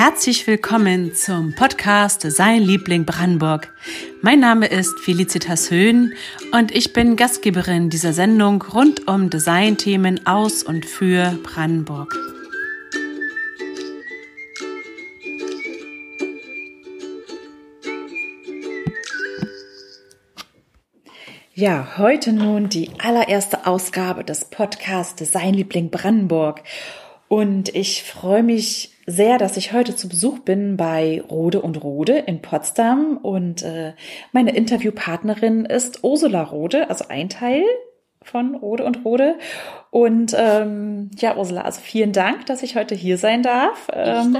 Herzlich willkommen zum Podcast Design Liebling Brandenburg. Mein Name ist Felicitas Höhn und ich bin Gastgeberin dieser Sendung rund um Designthemen aus und für Brandenburg. Ja, heute nun die allererste Ausgabe des Podcasts Design Liebling Brandenburg. Und ich freue mich sehr, dass ich heute zu Besuch bin bei Rode und Rode in Potsdam. Und äh, meine Interviewpartnerin ist Ursula Rode, also ein Teil von Rode und Rode. Und ähm, ja, Ursula, also vielen Dank, dass ich heute hier sein darf. Ähm,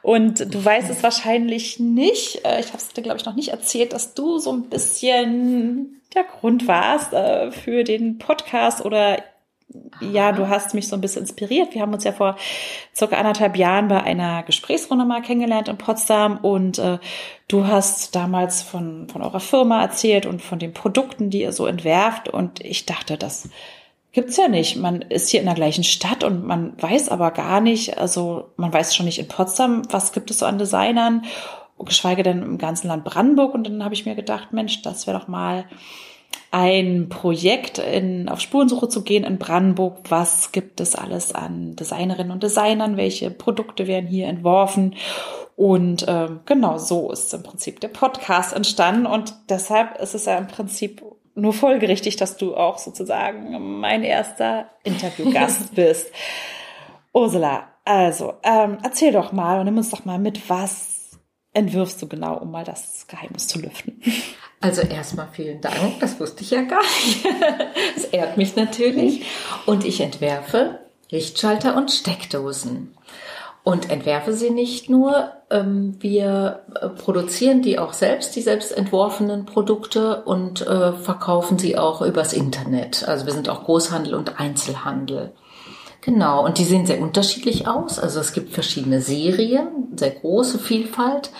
und du weißt es wahrscheinlich nicht. Äh, ich habe es dir, glaube ich, noch nicht erzählt, dass du so ein bisschen der Grund warst äh, für den Podcast oder ja, du hast mich so ein bisschen inspiriert. Wir haben uns ja vor circa anderthalb Jahren bei einer Gesprächsrunde mal kennengelernt in Potsdam und äh, du hast damals von, von eurer Firma erzählt und von den Produkten, die ihr so entwerft und ich dachte, das gibt's ja nicht. Man ist hier in der gleichen Stadt und man weiß aber gar nicht, also man weiß schon nicht in Potsdam, was gibt es so an Designern, geschweige denn im ganzen Land Brandenburg und dann habe ich mir gedacht, Mensch, das wäre doch mal ein Projekt in, auf Spurensuche zu gehen in Brandenburg. Was gibt es alles an Designerinnen und Designern? Welche Produkte werden hier entworfen? Und ähm, genau so ist im Prinzip der Podcast entstanden. Und deshalb ist es ja im Prinzip nur folgerichtig, dass du auch sozusagen mein erster Interviewgast bist. Ursula, also ähm, erzähl doch mal und nimm uns doch mal mit, was entwirfst du genau, um mal das Geheimnis zu lüften. Also erstmal vielen Dank, das wusste ich ja gar nicht. Es ehrt mich natürlich. Und ich entwerfe Lichtschalter und Steckdosen. Und entwerfe sie nicht nur, ähm, wir äh, produzieren die auch selbst, die selbst entworfenen Produkte und äh, verkaufen sie auch übers Internet. Also wir sind auch Großhandel und Einzelhandel. Genau, und die sehen sehr unterschiedlich aus. Also es gibt verschiedene Serien, sehr große Vielfalt.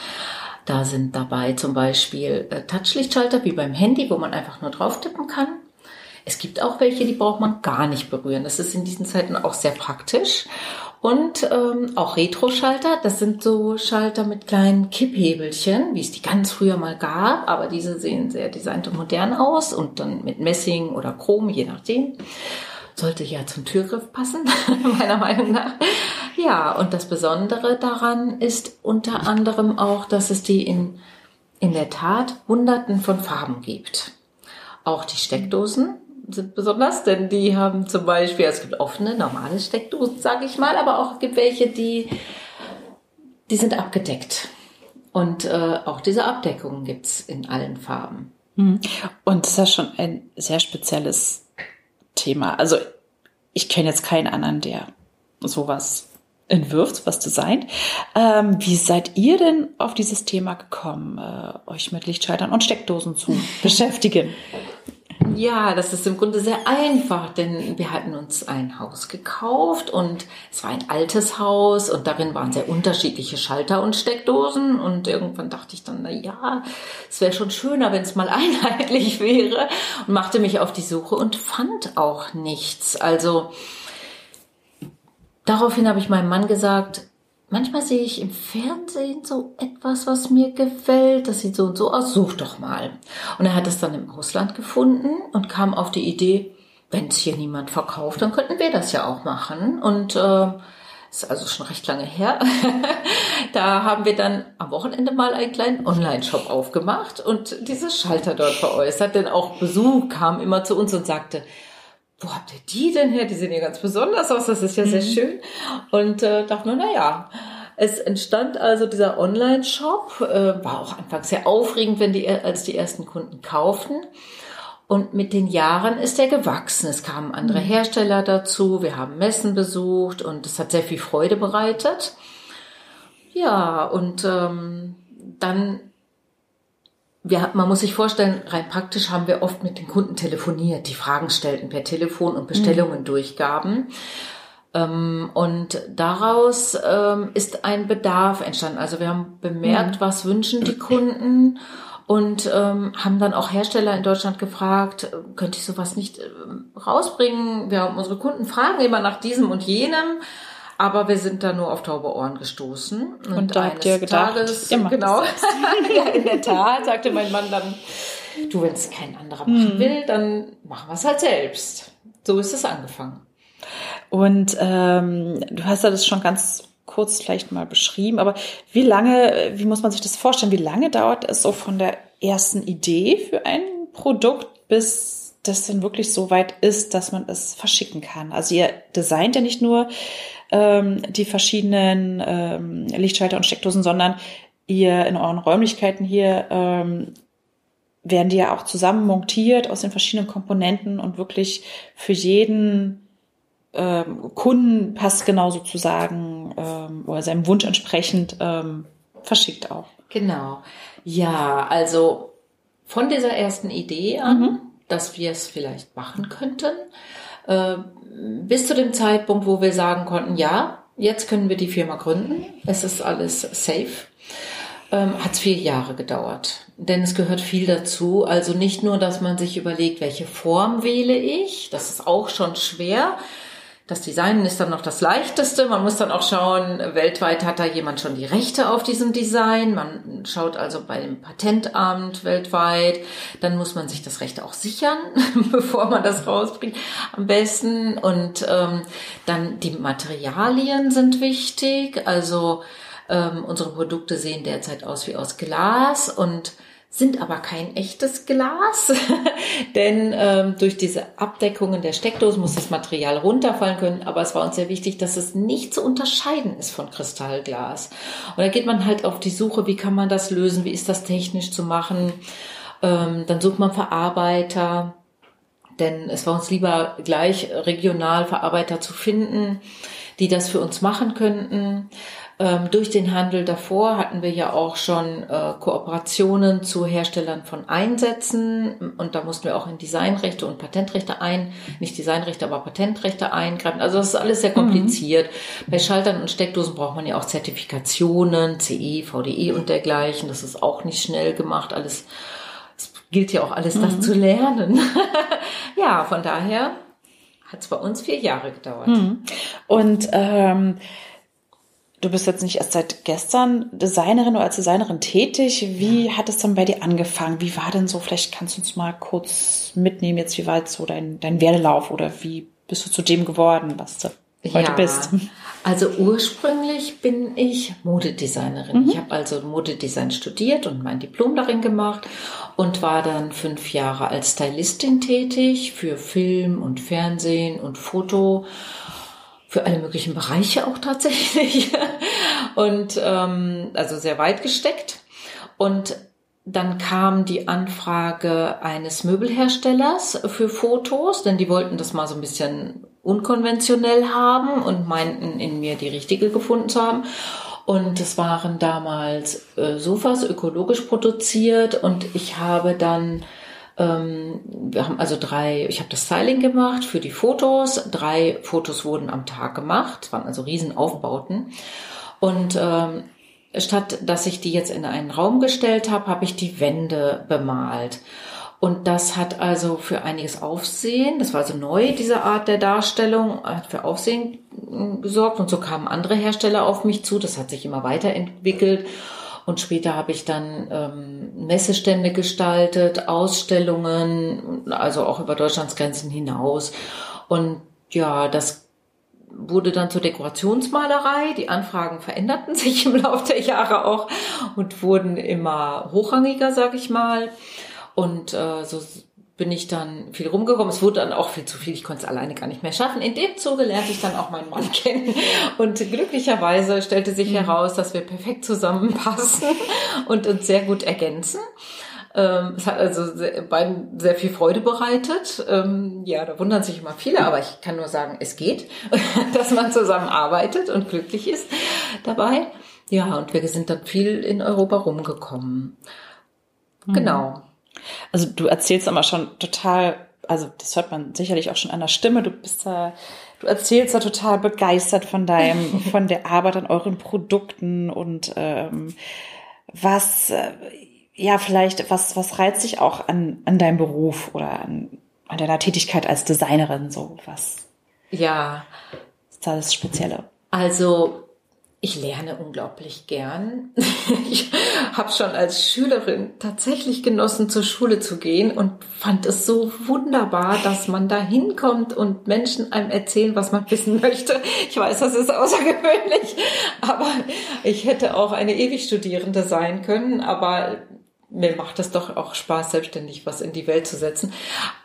Da sind dabei zum Beispiel äh, Touchlichtschalter wie beim Handy, wo man einfach nur drauf tippen kann. Es gibt auch welche, die braucht man gar nicht berühren. Das ist in diesen Zeiten auch sehr praktisch. Und ähm, auch Retro-Schalter, das sind so Schalter mit kleinen Kipphebelchen, wie es die ganz früher mal gab, aber diese sehen sehr designt und modern aus und dann mit Messing oder Chrom, je nachdem sollte ja zum Türgriff passen, meiner Meinung nach. Ja, und das Besondere daran ist unter anderem auch, dass es die in, in der Tat Hunderten von Farben gibt. Auch die Steckdosen sind besonders, denn die haben zum Beispiel, es gibt offene, normale Steckdosen, sage ich mal, aber auch es gibt welche, die, die sind abgedeckt. Und äh, auch diese Abdeckungen gibt's in allen Farben. Hm. Und das ist ja schon ein sehr spezielles Thema. Also ich kenne jetzt keinen anderen, der sowas entwirft, was designt. Ähm, wie seid ihr denn auf dieses Thema gekommen, äh, euch mit Lichtschaltern und Steckdosen zu beschäftigen? Ja, das ist im Grunde sehr einfach, denn wir hatten uns ein Haus gekauft und es war ein altes Haus und darin waren sehr unterschiedliche Schalter und Steckdosen und irgendwann dachte ich dann, na ja, es wäre schon schöner, wenn es mal einheitlich wäre und machte mich auf die Suche und fand auch nichts. Also daraufhin habe ich meinem Mann gesagt, manchmal sehe ich im Fernsehen so etwas, was mir gefällt. Das sieht so und so aus. Such doch mal. Und er hat es dann im Ausland gefunden und kam auf die Idee, wenn es hier niemand verkauft, dann könnten wir das ja auch machen. Und äh, ist also schon recht lange her. da haben wir dann am Wochenende mal einen kleinen Online-Shop aufgemacht und diese Schalter dort veräußert. Denn auch Besuch kam immer zu uns und sagte, wo habt ihr die denn her? Die sehen ja ganz besonders aus, das ist ja mhm. sehr schön. Und äh, dachte nur, na ja, es entstand also dieser Online-Shop, äh, war auch anfangs sehr aufregend, wenn die, als die ersten Kunden kauften. Und mit den Jahren ist er gewachsen. Es kamen andere mhm. Hersteller dazu, wir haben Messen besucht und es hat sehr viel Freude bereitet. Ja, und ähm, dann wir, man muss sich vorstellen, rein praktisch haben wir oft mit den Kunden telefoniert, die Fragen stellten per Telefon und Bestellungen mhm. durchgaben. Ähm, und daraus ähm, ist ein Bedarf entstanden. Also wir haben bemerkt, mhm. was wünschen die Kunden und ähm, haben dann auch Hersteller in Deutschland gefragt, könnte ich sowas nicht rausbringen? Wir haben unsere Kunden fragen immer nach diesem und jenem Aber wir sind da nur auf taube Ohren gestoßen. Und, und da habt ihr gedacht, Tages, ihr genau, ja, in der Tat, sagte mein Mann dann, du, wenn es kein anderer machen hm. will, dann machen wir es halt selbst. So ist es angefangen. Und ähm, du hast ja das schon ganz kurz vielleicht mal beschrieben, aber wie lange, wie muss man sich das vorstellen? Wie lange dauert es so von der ersten Idee für ein Produkt bis das dann wirklich so weit ist, dass man es verschicken kann? Also ihr designt ja nicht nur ähm, die verschiedenen ähm, Lichtschalter und Steckdosen, sondern ihr in euren Räumlichkeiten hier ähm, werden die ja auch zusammen montiert aus den verschiedenen Komponenten und wirklich für jeden ähm, Kunden passt genau sozusagen ähm, oder seinem Wunsch entsprechend ähm, verschickt auch. Genau. Ja, also von dieser ersten Idee an, mhm. dass wir es vielleicht machen könnten, bis zu dem Zeitpunkt, wo wir sagen konnten, ja, jetzt können wir die Firma gründen, es ist alles safe, ähm, hat es vier Jahre gedauert. Denn es gehört viel dazu. Also nicht nur, dass man sich überlegt, welche Form wähle ich, das ist auch schon schwer. Das Designen ist dann noch das Leichteste. Man muss dann auch schauen, weltweit hat da jemand schon die Rechte auf diesem Design. Man schaut also bei dem Patentamt weltweit. Dann muss man sich das Recht auch sichern, bevor man das rausbringt. Am besten. Und ähm, dann die Materialien sind wichtig. Also ähm, unsere Produkte sehen derzeit aus wie aus Glas und sind aber kein echtes Glas, denn ähm, durch diese Abdeckungen der Steckdosen muss das Material runterfallen können. Aber es war uns sehr wichtig, dass es nicht zu unterscheiden ist von Kristallglas. Und da geht man halt auf die Suche, wie kann man das lösen, wie ist das technisch zu machen. Ähm, dann sucht man Verarbeiter, denn es war uns lieber gleich regional Verarbeiter zu finden, die das für uns machen könnten. Ähm, durch den Handel davor hatten wir ja auch schon äh, Kooperationen zu Herstellern von Einsätzen und da mussten wir auch in Designrechte und Patentrechte ein, nicht Designrechte, aber Patentrechte eingreifen. Also das ist alles sehr kompliziert. Mhm. Bei Schaltern und Steckdosen braucht man ja auch Zertifikationen, CE, VDE und dergleichen. Das ist auch nicht schnell gemacht. Alles, es gilt ja auch alles, das mhm. zu lernen. ja, von daher hat es bei uns vier Jahre gedauert. Mhm. Und ähm, Du bist jetzt nicht erst seit gestern Designerin oder als Designerin tätig. Wie hat es dann bei dir angefangen? Wie war denn so, vielleicht kannst du uns mal kurz mitnehmen, jetzt wie war jetzt so dein, dein Werdelauf oder wie bist du zu dem geworden, was du heute ja, bist? Also ursprünglich bin ich Modedesignerin. Mhm. Ich habe also Modedesign studiert und mein Diplom darin gemacht und war dann fünf Jahre als Stylistin tätig für Film und Fernsehen und Foto für alle möglichen Bereiche auch tatsächlich und ähm, also sehr weit gesteckt. Und dann kam die Anfrage eines Möbelherstellers für Fotos, denn die wollten das mal so ein bisschen unkonventionell haben und meinten in mir die richtige gefunden zu haben. Und es waren damals äh, Sofas ökologisch produziert und ich habe dann ähm, wir haben also drei, ich habe das Styling gemacht für die Fotos. Drei Fotos wurden am Tag gemacht, waren also Riesenaufbauten. Und ähm, statt dass ich die jetzt in einen Raum gestellt habe, habe ich die Wände bemalt. Und das hat also für einiges Aufsehen, das war also neu, diese Art der Darstellung, hat für Aufsehen äh, gesorgt. Und so kamen andere Hersteller auf mich zu, das hat sich immer weiterentwickelt. Und später habe ich dann ähm, Messestände gestaltet, Ausstellungen, also auch über Deutschlands Grenzen hinaus. Und ja, das wurde dann zur Dekorationsmalerei. Die Anfragen veränderten sich im Laufe der Jahre auch und wurden immer hochrangiger, sag ich mal. Und äh, so bin ich dann viel rumgekommen. Es wurde dann auch viel zu viel. Ich konnte es alleine gar nicht mehr schaffen. In dem Zuge lernte ich dann auch meinen Mann kennen. Und glücklicherweise stellte sich mhm. heraus, dass wir perfekt zusammenpassen und uns sehr gut ergänzen. Ähm, es hat also beiden sehr viel Freude bereitet. Ähm, ja, da wundern sich immer viele, aber ich kann nur sagen, es geht, dass man zusammenarbeitet und glücklich ist dabei. Ja, und wir sind dann viel in Europa rumgekommen. Mhm. Genau. Also du erzählst aber schon total, also das hört man sicherlich auch schon an der Stimme. Du bist da, du erzählst da total begeistert von deinem, von der Arbeit an euren Produkten und ähm, was, äh, ja, vielleicht, was, was reizt dich auch an, an deinem Beruf oder an, an deiner Tätigkeit als Designerin, so was? Ja. Ist da das Spezielle? Also ich lerne unglaublich gern. Ich habe schon als Schülerin tatsächlich genossen, zur Schule zu gehen und fand es so wunderbar, dass man da hinkommt und Menschen einem erzählen, was man wissen möchte. Ich weiß, das ist außergewöhnlich, aber ich hätte auch eine Ewigstudierende sein können, aber mir macht es doch auch Spaß, selbstständig was in die Welt zu setzen.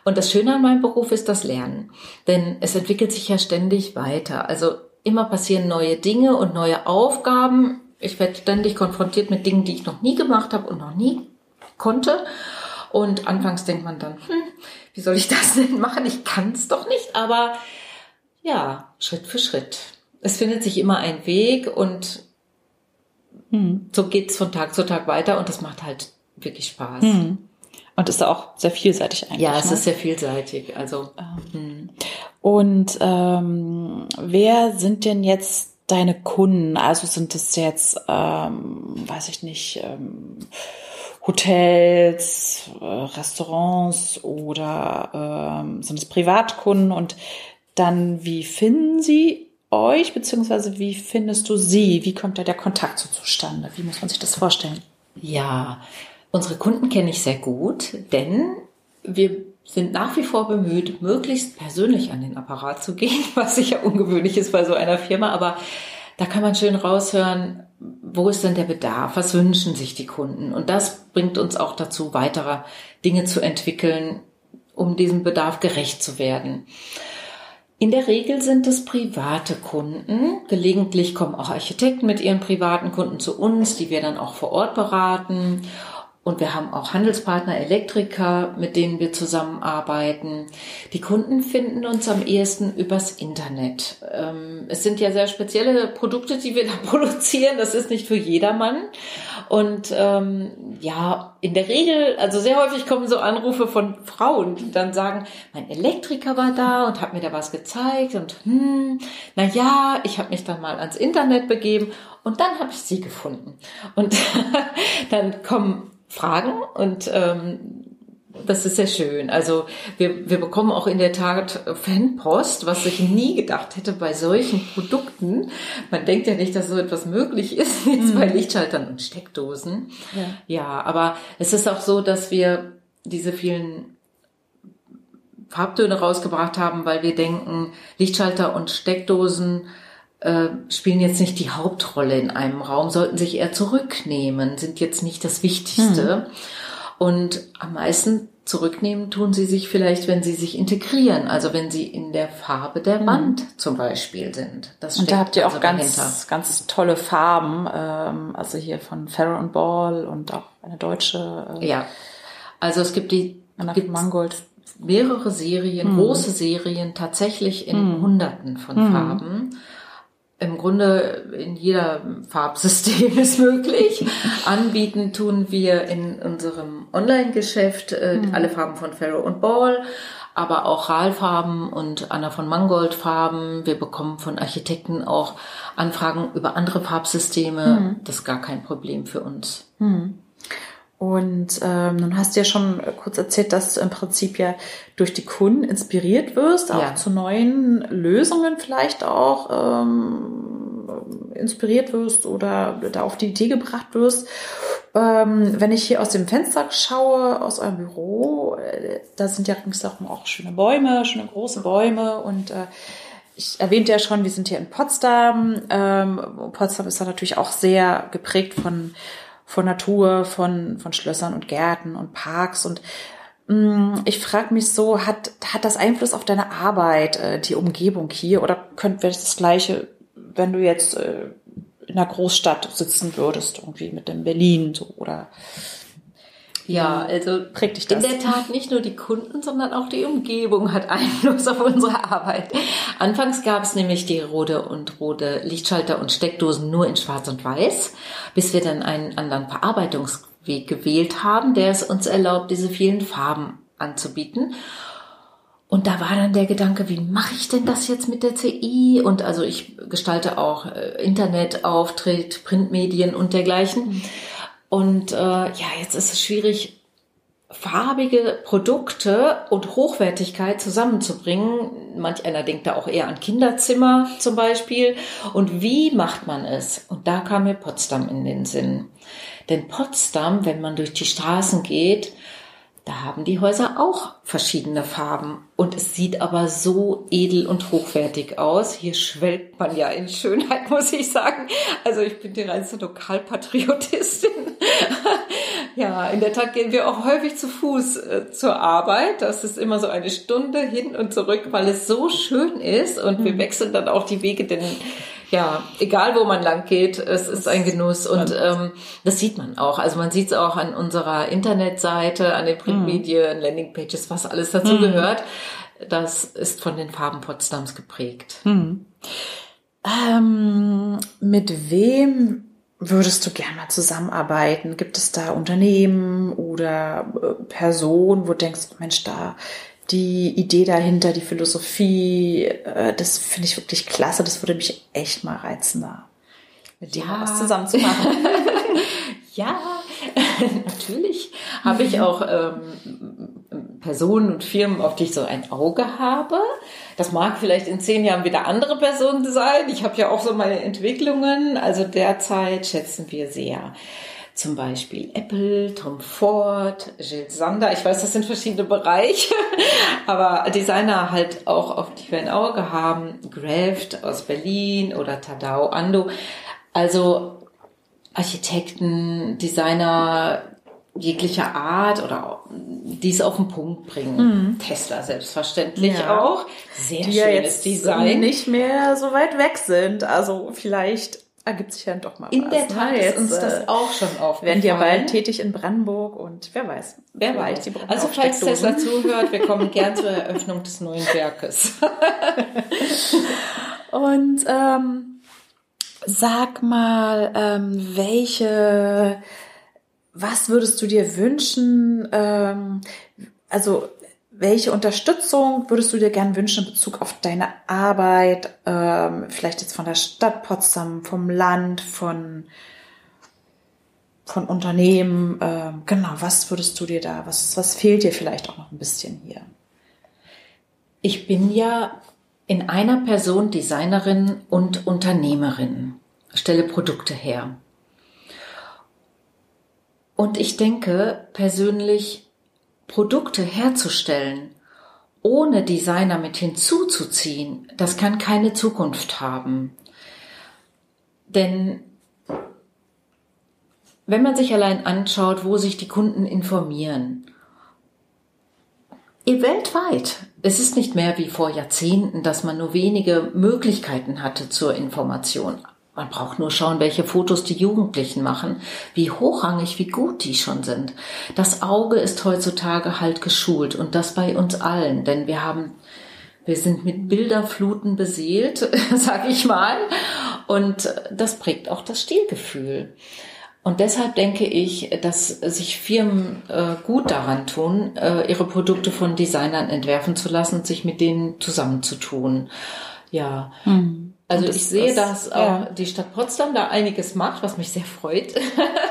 Und das Schöne an meinem Beruf ist das Lernen, denn es entwickelt sich ja ständig weiter. Also immer passieren neue Dinge und neue Aufgaben. Ich werde ständig konfrontiert mit Dingen, die ich noch nie gemacht habe und noch nie konnte. Und anfangs denkt man dann, hm, wie soll ich das denn machen? Ich kann es doch nicht. Aber ja, Schritt für Schritt. Es findet sich immer ein Weg und hm. so geht's von Tag zu Tag weiter und das macht halt wirklich Spaß. Hm. Und ist auch sehr vielseitig eigentlich. Ja, es ne? ist sehr vielseitig. Also. Ähm. Und ähm, wer sind denn jetzt deine Kunden? Also sind es jetzt, ähm, weiß ich nicht, ähm, Hotels, äh, Restaurants oder ähm, sind es Privatkunden? Und dann, wie finden sie euch, beziehungsweise wie findest du sie? Wie kommt da der Kontakt so zustande? Wie muss man sich das vorstellen? Ja, unsere Kunden kenne ich sehr gut, denn wir sind nach wie vor bemüht, möglichst persönlich an den Apparat zu gehen, was sicher ungewöhnlich ist bei so einer Firma, aber da kann man schön raushören, wo ist denn der Bedarf, was wünschen sich die Kunden. Und das bringt uns auch dazu, weitere Dinge zu entwickeln, um diesem Bedarf gerecht zu werden. In der Regel sind es private Kunden. Gelegentlich kommen auch Architekten mit ihren privaten Kunden zu uns, die wir dann auch vor Ort beraten. Und wir haben auch Handelspartner, Elektriker, mit denen wir zusammenarbeiten. Die Kunden finden uns am ehesten übers Internet. Ähm, es sind ja sehr spezielle Produkte, die wir da produzieren. Das ist nicht für jedermann. Und ähm, ja, in der Regel, also sehr häufig kommen so Anrufe von Frauen, die dann sagen, mein Elektriker war da und hat mir da was gezeigt und hm, na ja, ich habe mich dann mal ans Internet begeben und dann habe ich sie gefunden. Und dann kommen Fragen und ähm, das ist sehr schön. Also wir, wir bekommen auch in der Tat Fanpost, was ich nie gedacht hätte bei solchen Produkten. Man denkt ja nicht, dass so etwas möglich ist, jetzt mhm. bei Lichtschaltern und Steckdosen. Ja. ja, aber es ist auch so, dass wir diese vielen Farbtöne rausgebracht haben, weil wir denken, Lichtschalter und Steckdosen äh, spielen jetzt nicht die Hauptrolle in einem Raum, sollten sich eher zurücknehmen, sind jetzt nicht das Wichtigste. Hm. Und am meisten zurücknehmen tun sie sich vielleicht, wenn sie sich integrieren, also wenn sie in der Farbe der hm. Wand zum Beispiel sind. Das und da habt ihr auch also ganz, dahinter. ganz tolle Farben, ähm, also hier von Farrow and Ball und auch eine deutsche. Äh, ja, also es gibt die gibt Mangold mehrere Serien, hm. große Serien, tatsächlich in hm. Hunderten von hm. Farben im Grunde in jeder Farbsystem ist möglich. Anbieten tun wir in unserem Online-Geschäft äh, mhm. alle Farben von Ferro und Ball, aber auch Ralfarben und Anna von Mangold Farben. Wir bekommen von Architekten auch Anfragen über andere Farbsysteme. Mhm. Das ist gar kein Problem für uns. Mhm. Und ähm, nun hast du ja schon kurz erzählt, dass du im Prinzip ja durch die Kunden inspiriert wirst, auch ja. zu neuen Lösungen vielleicht auch ähm, inspiriert wirst oder da auf die Idee gebracht wirst. Ähm, wenn ich hier aus dem Fenster schaue, aus eurem Büro, äh, da sind ja ringsherum auch schöne Bäume, schöne große Bäume und äh, ich erwähnte ja schon, wir sind hier in Potsdam. Ähm, Potsdam ist da natürlich auch sehr geprägt von von Natur, von, von Schlössern und Gärten und Parks. Und mm, ich frage mich so, hat, hat das Einfluss auf deine Arbeit, äh, die Umgebung hier? Oder könnte wäre das Gleiche, wenn du jetzt äh, in einer Großstadt sitzen würdest, irgendwie mit dem Berlin so oder ja, also prägt dich das. In der Tat nicht nur die Kunden, sondern auch die Umgebung hat Einfluss auf unsere Arbeit. Anfangs gab es nämlich die rote und rote Lichtschalter und Steckdosen nur in Schwarz und Weiß, bis wir dann einen anderen Verarbeitungsweg gewählt haben, der es uns erlaubt, diese vielen Farben anzubieten. Und da war dann der Gedanke, wie mache ich denn das jetzt mit der CI? Und also ich gestalte auch äh, Internetauftritt, Printmedien und dergleichen. Und äh, ja, jetzt ist es schwierig, farbige Produkte und Hochwertigkeit zusammenzubringen. Manch einer denkt da auch eher an Kinderzimmer zum Beispiel. Und wie macht man es? Und da kam mir Potsdam in den Sinn. Denn Potsdam, wenn man durch die Straßen geht, da haben die Häuser auch verschiedene Farben und es sieht aber so edel und hochwertig aus. Hier schwelgt man ja in Schönheit, muss ich sagen. Also ich bin die reinste Lokalpatriotistin. ja, in der Tat gehen wir auch häufig zu Fuß äh, zur Arbeit. Das ist immer so eine Stunde hin und zurück, weil es so schön ist und mhm. wir wechseln dann auch die Wege, denn ja, egal wo man lang geht, es ist ein Genuss und ähm, das sieht man auch. Also man sieht es auch an unserer Internetseite, an den Printmedien, mhm. Landingpages, was alles dazu mhm. gehört. Das ist von den Farben Potsdams geprägt. Mhm. Ähm, mit wem würdest du gerne mal zusammenarbeiten? Gibt es da Unternehmen oder äh, Personen, wo du denkst, Mensch, da die Idee dahinter, die Philosophie, äh, das finde ich wirklich klasse. Das würde mich echt mal reizen, da mit dir ja. was zusammen zu machen. ja, natürlich habe ich auch ähm, Personen und Firmen, auf die ich so ein Auge habe. Das mag vielleicht in zehn Jahren wieder andere Personen sein. Ich habe ja auch so meine Entwicklungen. Also derzeit schätzen wir sehr zum Beispiel Apple, Tom Ford, Jill Sander. Ich weiß, das sind verschiedene Bereiche, aber Designer halt auch, auf die wir ein Auge haben. Graft aus Berlin oder Tadao Ando. Also Architekten, Designer jeglicher Art oder dies auf den Punkt bringen. Mhm. Tesla selbstverständlich ja. auch. Sehr die schönes ja jetzt Design. nicht mehr so weit weg sind. Also vielleicht ergibt sich ja doch mal In was. der Tat ist uns das äh, auch schon aufgefallen. Werden ja bald tätig in Brandenburg und wer weiß. Wer weiß. Die also falls Tesla zuhört, wir kommen gern zur Eröffnung des neuen Werkes. und ähm, sag mal, ähm, welche, was würdest du dir wünschen? Ähm, also welche Unterstützung würdest du dir gern wünschen in Bezug auf deine Arbeit? Ähm, vielleicht jetzt von der Stadt Potsdam, vom Land, von, von Unternehmen. Ähm, genau, was würdest du dir da, was, was fehlt dir vielleicht auch noch ein bisschen hier? Ich bin ja in einer Person Designerin und Unternehmerin, stelle Produkte her. Und ich denke persönlich, Produkte herzustellen, ohne Designer mit hinzuzuziehen, das kann keine Zukunft haben. Denn wenn man sich allein anschaut, wo sich die Kunden informieren, weltweit, es ist nicht mehr wie vor Jahrzehnten, dass man nur wenige Möglichkeiten hatte zur Information. Man braucht nur schauen, welche Fotos die Jugendlichen machen, wie hochrangig, wie gut die schon sind. Das Auge ist heutzutage halt geschult und das bei uns allen, denn wir haben, wir sind mit Bilderfluten beseelt, sag ich mal, und das prägt auch das Stilgefühl. Und deshalb denke ich, dass sich Firmen äh, gut daran tun, äh, ihre Produkte von Designern entwerfen zu lassen und sich mit denen zusammenzutun. Ja. Mhm. Also das, ich sehe, das, dass auch ja. die Stadt Potsdam da einiges macht, was mich sehr freut.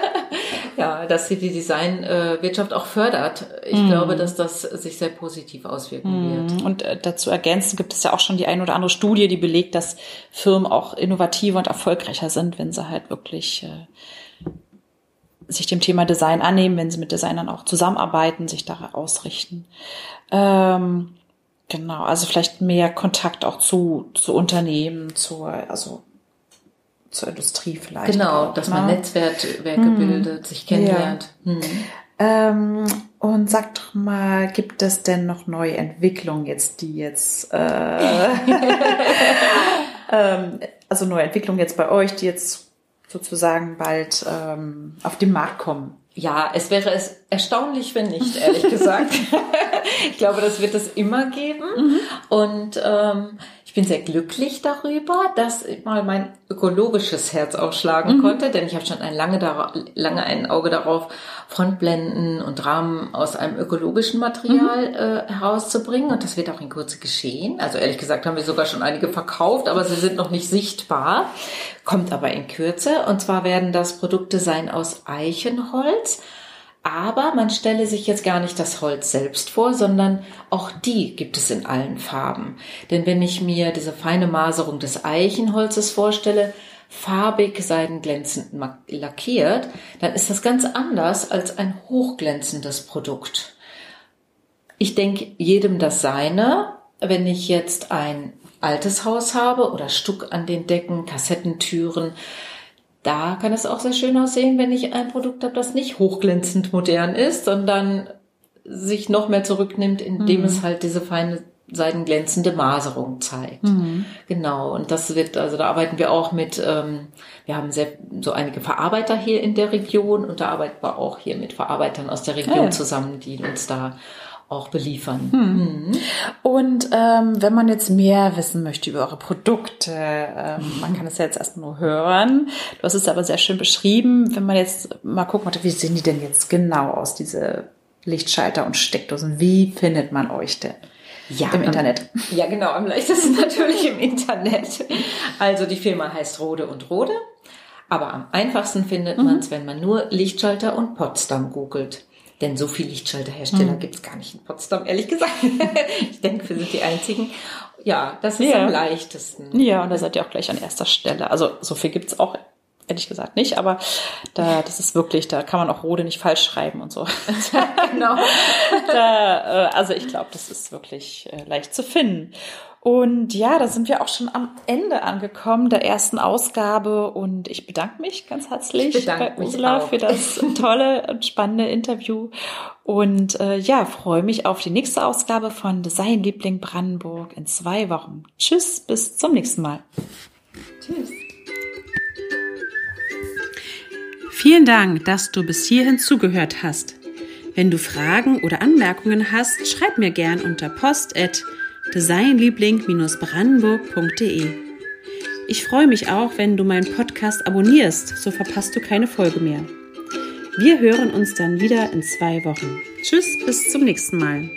ja, dass sie die Designwirtschaft auch fördert. Ich mm. glaube, dass das sich sehr positiv auswirken mm. wird. Und äh, dazu ergänzen gibt es ja auch schon die ein oder andere Studie, die belegt, dass Firmen auch innovativer und erfolgreicher sind, wenn sie halt wirklich äh, sich dem Thema Design annehmen, wenn sie mit Designern auch zusammenarbeiten, sich da ausrichten. Ähm, Genau, also vielleicht mehr Kontakt auch zu, zu Unternehmen, zur, also zur Industrie vielleicht. Genau, auch, dass ne? man Netzwerke hm. bildet, sich kennenlernt. Ja. Hm. Ähm, und sag doch mal, gibt es denn noch neue Entwicklungen jetzt, die jetzt, äh, ähm, also neue Entwicklungen jetzt bei euch, die jetzt sozusagen bald ähm, auf den Markt kommen? Ja, es wäre es erstaunlich, wenn nicht, ehrlich gesagt. ich glaube, das wird es immer geben. Mhm. Und ähm, ich bin sehr glücklich darüber, dass mal mein ökologisches Herz aufschlagen mhm. konnte, denn ich habe schon ein lange, lange ein Auge darauf, Frontblenden und Rahmen aus einem ökologischen Material mhm. äh, herauszubringen. Und das wird auch in Kürze geschehen. Also ehrlich gesagt haben wir sogar schon einige verkauft, aber sie sind noch nicht sichtbar. Kommt aber in Kürze. Und zwar werden das Produkte sein aus Eichenholz Aber man stelle sich jetzt gar nicht das Holz selbst vor, sondern auch die gibt es in allen Farben. Denn wenn ich mir diese feine Maserung des Eichenholzes vorstelle, farbig seidenglänzend lackiert, dann ist das ganz anders als ein hochglänzendes Produkt. Ich denke jedem das seine. Wenn ich jetzt ein altes Haus habe oder Stuck an den Decken, Kassettentüren, da kann es auch sehr schön aussehen, wenn ich ein Produkt habe, das nicht hochglänzend modern ist, sondern sich noch mehr zurücknimmt, indem mhm. es halt diese feine seidenglänzende Maserung zeigt. Mhm. Genau, und das wird, also da arbeiten wir auch mit, ähm, wir haben sehr, so einige Verarbeiter hier in der Region und da arbeiten wir auch hier mit Verarbeitern aus der Region ja. zusammen, die uns da auch beliefern. Hm. Mhm. Und ähm, wenn man jetzt mehr wissen möchte über eure Produkte, ähm, man kann es ja jetzt erstmal nur hören. Du hast es aber sehr schön beschrieben. Wenn man jetzt mal gucken möchte, wie sehen die denn jetzt genau aus, diese Lichtschalter und Steckdosen? Wie findet man euch denn? Ja, im Internet. Ja, genau, am leichtesten natürlich im Internet. Also die Firma heißt Rode und Rode. Aber am einfachsten findet mhm. man es, wenn man nur Lichtschalter und Potsdam googelt. Denn so viele Lichtschalterhersteller mhm. gibt es gar nicht in Potsdam, ehrlich gesagt. ich denke, wir sind die einzigen. Ja, das ist ja. am leichtesten. Ja, und da seid ihr auch gleich an erster Stelle. Also so viel gibt's auch ehrlich gesagt nicht, aber da, das ist wirklich, da kann man auch Rode nicht falsch schreiben und so. genau. da, äh, also ich glaube, das ist wirklich äh, leicht zu finden. Und ja, da sind wir auch schon am Ende angekommen der ersten Ausgabe und ich bedanke mich ganz herzlich bei Ursula für das tolle und spannende Interview und äh, ja, freue mich auf die nächste Ausgabe von Design Liebling Brandenburg in zwei Wochen. Tschüss, bis zum nächsten Mal. Tschüss. Vielen Dank, dass du bis hierhin zugehört hast. Wenn du Fragen oder Anmerkungen hast, schreib mir gern unter post@ designliebling-brandenburg.de. Ich freue mich auch, wenn du meinen Podcast abonnierst, so verpasst du keine Folge mehr. Wir hören uns dann wieder in zwei Wochen. Tschüss, bis zum nächsten Mal.